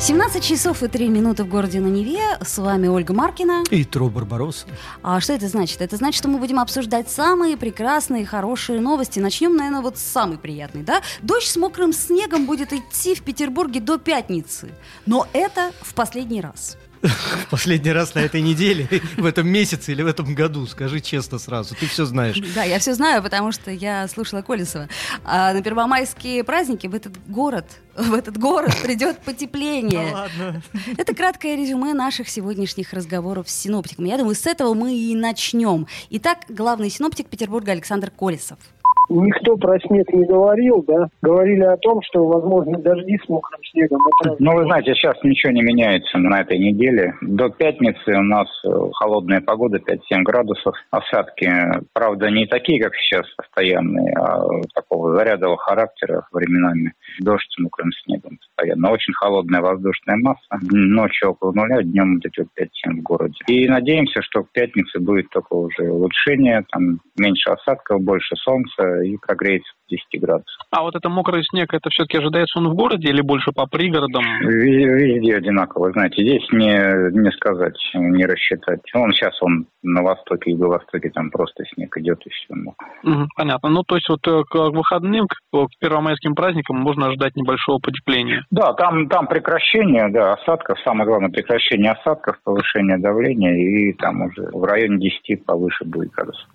17 часов и 3 минуты в городе на Неве. С вами Ольга Маркина. И Тро Барбарос. А что это значит? Это значит, что мы будем обсуждать самые прекрасные, хорошие новости. Начнем, наверное, вот с самой приятной, да? Дождь с мокрым снегом будет идти в Петербурге до пятницы. Но это в последний раз. Последний раз на этой неделе, в этом месяце или в этом году? Скажи честно сразу, ты все знаешь. Да, я все знаю, потому что я слушала Колесова. А на первомайские праздники в этот город, в этот город придет потепление. Ну ладно. Это краткое резюме наших сегодняшних разговоров с синоптиком. Я думаю, с этого мы и начнем. Итак, главный синоптик Петербурга Александр Колесов. Никто про снег не говорил, да? Говорили о том, что возможно дожди с мокрым снегом. Ну, вы знаете, сейчас ничего не меняется на этой неделе. До пятницы у нас э, холодная погода, 5-7 градусов. Осадки, правда, не такие, как сейчас, постоянные, а такого зарядового характера временами. Дождь с мокрым снегом постоянно. Очень холодная воздушная масса. Ночью около нуля, днем где-то 5-7 в городе. И надеемся, что к пятнице будет только уже улучшение, там меньше осадков, больше солнца и прогреется до 10 градусов. А вот это мокрый снег, это все-таки ожидается он в городе или больше по пригородам? Везде, одинаково, знаете, здесь не, не сказать, не рассчитать. Он сейчас он на востоке, юго-востоке, там просто снег идет и все. Мгм, понятно. Ну, то есть вот э, к выходным, к первомайским праздникам можно ожидать небольшого потепления. Да, там, там прекращение, да, осадков, самое главное, прекращение осадков, повышение давления, и там уже в районе 10 повыше будет градусов.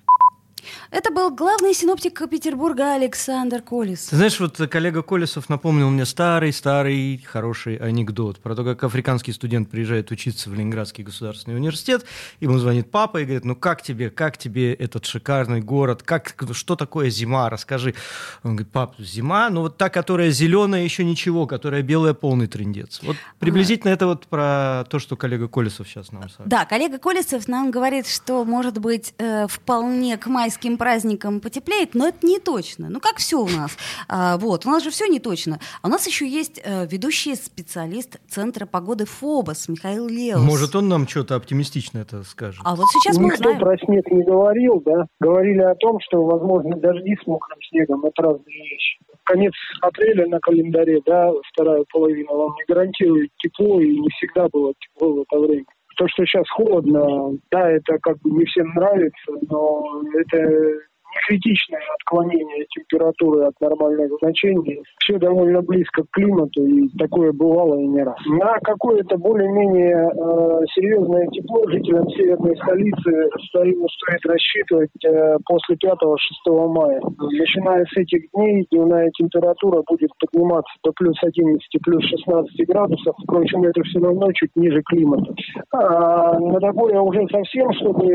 Это был главный синоптик Петербурга Александр Колес. Ты знаешь, вот коллега Колесов напомнил мне старый-старый хороший анекдот про то, как африканский студент приезжает учиться в Ленинградский государственный университет, ему звонит папа и говорит, ну как тебе, как тебе этот шикарный город, как, что такое зима, расскажи. Он говорит, пап, зима, ну вот та, которая зеленая, еще ничего, которая белая, полный трендец. Вот приблизительно это вот про то, что коллега Колесов сейчас нам сообщил. Да, коллега Колесов нам говорит, что, может быть, э, вполне к майским праздникам потеплеет, но это не точно. Ну, как все у нас. А, вот, у нас же все не точно. А у нас еще есть э, ведущий специалист Центра погоды ФОБОС Михаил Леус. Может, он нам что-то оптимистично это скажет? А вот сейчас мы Никто узнаем. про снег не говорил, да? Говорили о том, что возможно дожди с мокрым снегом. Это разные вещи. Конец апреля на календаре, да, вторая половина вам не гарантирует тепло, и не всегда было тепло в это время. То, что сейчас холодно, да, это как бы не всем нравится, но это критичное отклонение температуры от нормальных значений. Все довольно близко к климату, и такое бывало и не раз. На какое-то более-менее э, серьезное тепло жителям северной столицы стоит, стоит рассчитывать э, после 5-6 мая. Начиная с этих дней дневная температура будет подниматься до плюс 11, плюс 16 градусов. Впрочем, это все равно чуть ниже климата. А на такое уже совсем, чтобы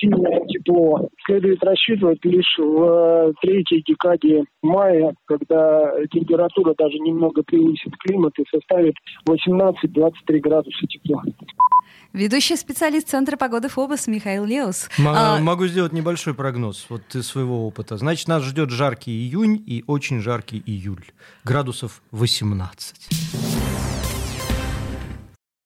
сильное тепло, следует рассчитывать лишь в э, третьей декаде мая, когда температура даже немного превысит климат и составит 18-23 градуса тепла. Ведущий специалист Центра погоды ФОБОС Михаил Леус. М- А, Могу сделать небольшой прогноз вот из своего опыта. Значит, нас ждет жаркий июнь и очень жаркий июль. Градусов 18.